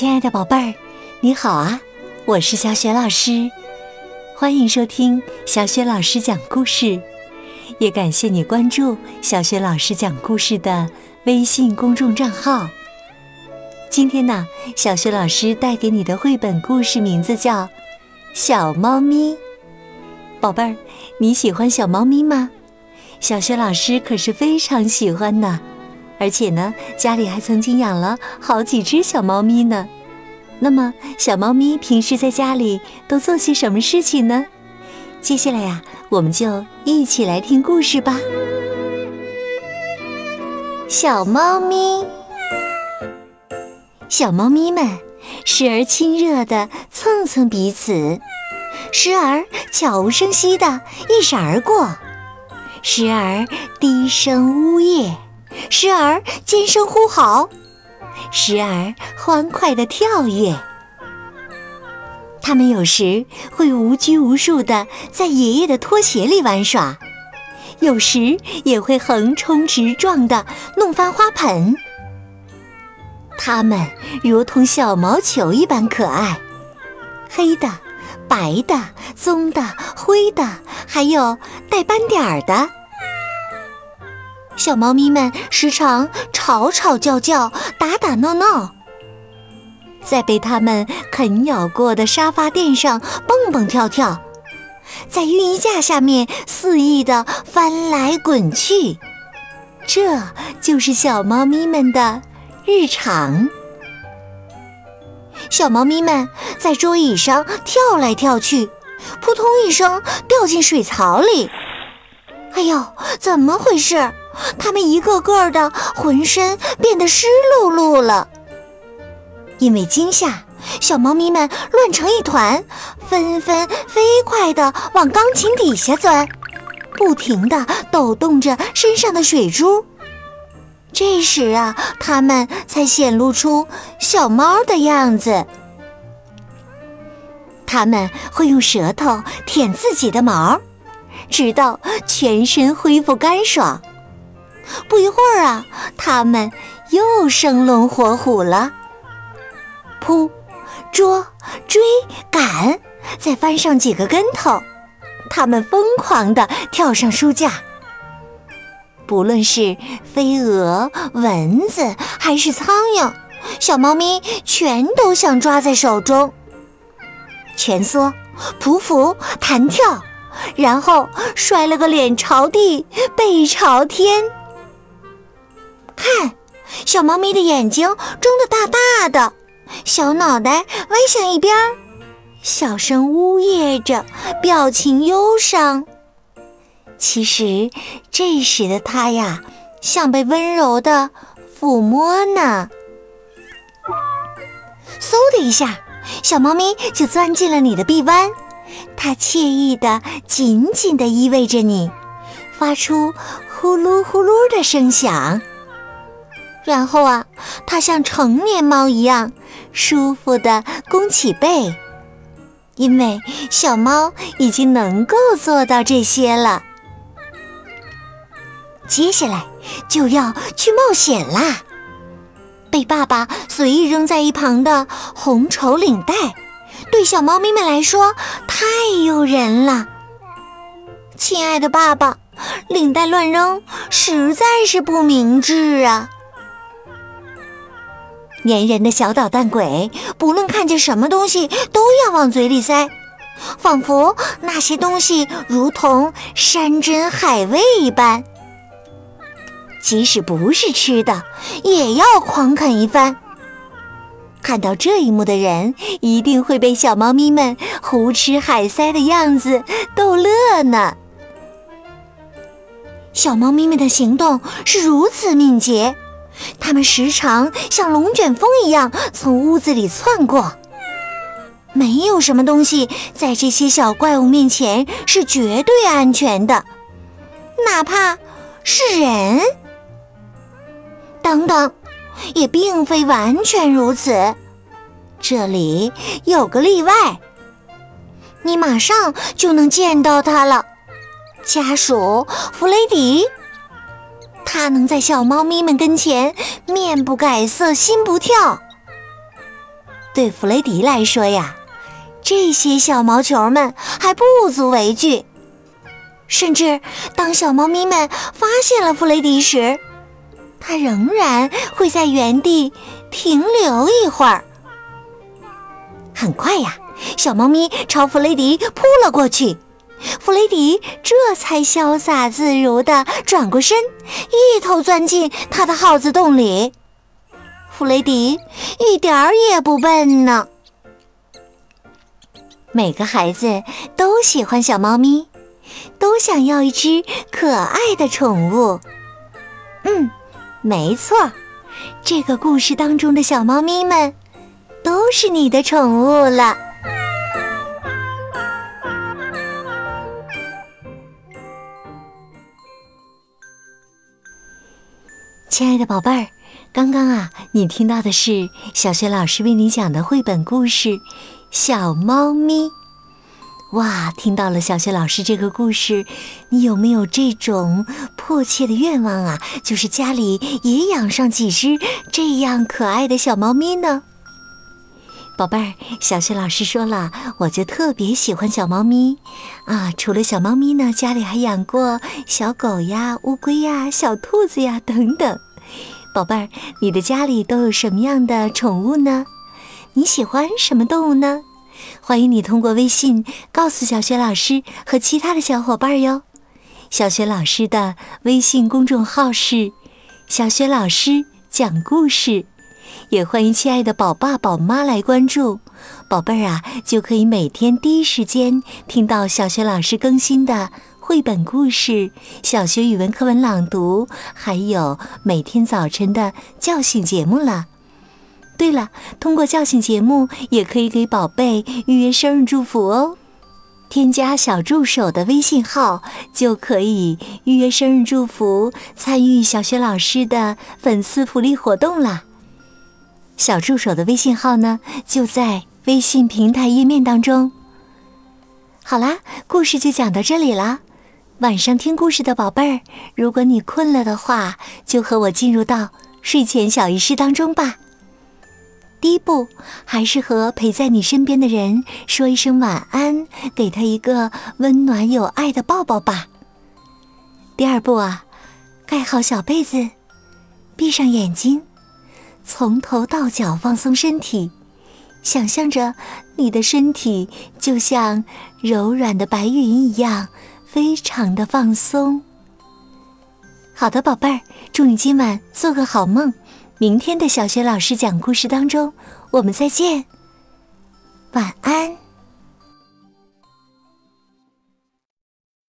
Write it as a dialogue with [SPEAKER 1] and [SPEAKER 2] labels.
[SPEAKER 1] 亲爱的宝贝儿，你好啊！我是小雪老师，欢迎收听小雪老师讲故事，也感谢你关注小雪老师讲故事的微信公众账号。今天呢，小雪老师带给你的绘本故事名字叫《小猫咪》。宝贝儿，你喜欢小猫咪吗？小雪老师可是非常喜欢呢。而且呢，家里还曾经养了好几只小猫咪呢。那么，小猫咪平时在家里都做些什么事情呢？接下来呀，我们就一起来听故事吧。小猫咪，小猫咪们时而亲热的蹭蹭彼此，时而悄无声息的一闪而过，时而低声呜咽。时而尖声呼嚎，时而欢快的跳跃。他们有时会无拘无束的在爷爷的拖鞋里玩耍，有时也会横冲直撞的弄翻花盆。它们如同小毛球一般可爱，黑的、白的、棕的、灰的，还有带斑点儿的。小猫咪们时常吵吵叫叫、打打闹闹，在被它们啃咬过的沙发垫上蹦蹦跳跳，在浴衣架下面肆意的翻来滚去，这就是小猫咪们的日常。小猫咪们在桌椅上跳来跳去，扑通一声掉进水槽里。哎呦，怎么回事？它们一个个的浑身变得湿漉漉了，因为惊吓，小猫咪们乱成一团，纷纷飞快的往钢琴底下钻，不停的抖动着身上的水珠。这时啊，它们才显露出小猫的样子。它们会用舌头舔自己的毛，直到全身恢复干爽。不一会儿啊，它们又生龙活虎了，扑、捉、追、赶，再翻上几个跟头，它们疯狂地跳上书架。不论是飞蛾、蚊子还是苍蝇，小猫咪全都想抓在手中。蜷缩、匍匐、弹跳，然后摔了个脸朝地、背朝天。看，小猫咪的眼睛睁得大大的，小脑袋歪向一边，小声呜咽着，表情忧伤。其实这时的它呀，像被温柔的抚摸呢。嗖的一下，小猫咪就钻进了你的臂弯，它惬意的紧紧的依偎着你，发出呼噜呼噜的声响。然后啊，它像成年猫一样舒服地弓起背，因为小猫已经能够做到这些了。接下来就要去冒险啦！被爸爸随意扔在一旁的红绸领带，对小猫咪们来说太诱人了。亲爱的爸爸，领带乱扔实在是不明智啊！粘人的小捣蛋鬼，不论看见什么东西都要往嘴里塞，仿佛那些东西如同山珍海味一般。即使不是吃的，也要狂啃一番。看到这一幕的人，一定会被小猫咪们胡吃海塞的样子逗乐呢。小猫咪们的行动是如此敏捷。它们时常像龙卷风一样从屋子里窜过，没有什么东西在这些小怪物面前是绝对安全的，哪怕是人。等等，也并非完全如此，这里有个例外，你马上就能见到它了，家属弗雷迪。它能在小猫咪们跟前面不改色心不跳，对弗雷迪来说呀，这些小毛球们还不足为惧。甚至当小猫咪们发现了弗雷迪时，它仍然会在原地停留一会儿。很快呀，小猫咪朝弗雷迪扑了过去，弗雷迪这才潇洒自如地转过身，一头钻进他的耗子洞里。弗雷迪一点儿也不笨呢。每个孩子都喜欢小猫咪。都想要一只可爱的宠物。嗯，没错，这个故事当中的小猫咪们都是你的宠物了。亲爱的宝贝儿，刚刚啊，你听到的是小学老师为你讲的绘本故事《小猫咪》。哇，听到了小学老师这个故事，你有没有这种迫切的愿望啊？就是家里也养上几只这样可爱的小猫咪呢？宝贝儿，小学老师说了，我就特别喜欢小猫咪啊！除了小猫咪呢，家里还养过小狗呀、乌龟呀、小兔子呀等等。宝贝儿，你的家里都有什么样的宠物呢？你喜欢什么动物呢？欢迎你通过微信告诉小雪老师和其他的小伙伴哟。小雪老师的微信公众号是“小雪老师讲故事”，也欢迎亲爱的宝爸宝妈来关注。宝贝儿啊，就可以每天第一时间听到小雪老师更新的绘本故事、小学语文课文朗读，还有每天早晨的叫醒节目了。对了，通过叫醒节目也可以给宝贝预约生日祝福哦。添加小助手的微信号就可以预约生日祝福，参与小学老师的粉丝福利活动啦。小助手的微信号呢，就在微信平台页面当中。好啦，故事就讲到这里啦。晚上听故事的宝贝儿，如果你困了的话，就和我进入到睡前小仪式当中吧。第一步，还是和陪在你身边的人说一声晚安，给他一个温暖有爱的抱抱吧。第二步啊，盖好小被子，闭上眼睛，从头到脚放松身体，想象着你的身体就像柔软的白云一样，非常的放松。好的宝贝儿祝你今晚做个好梦。明天的小学老师讲故事当中我们再见。晚安。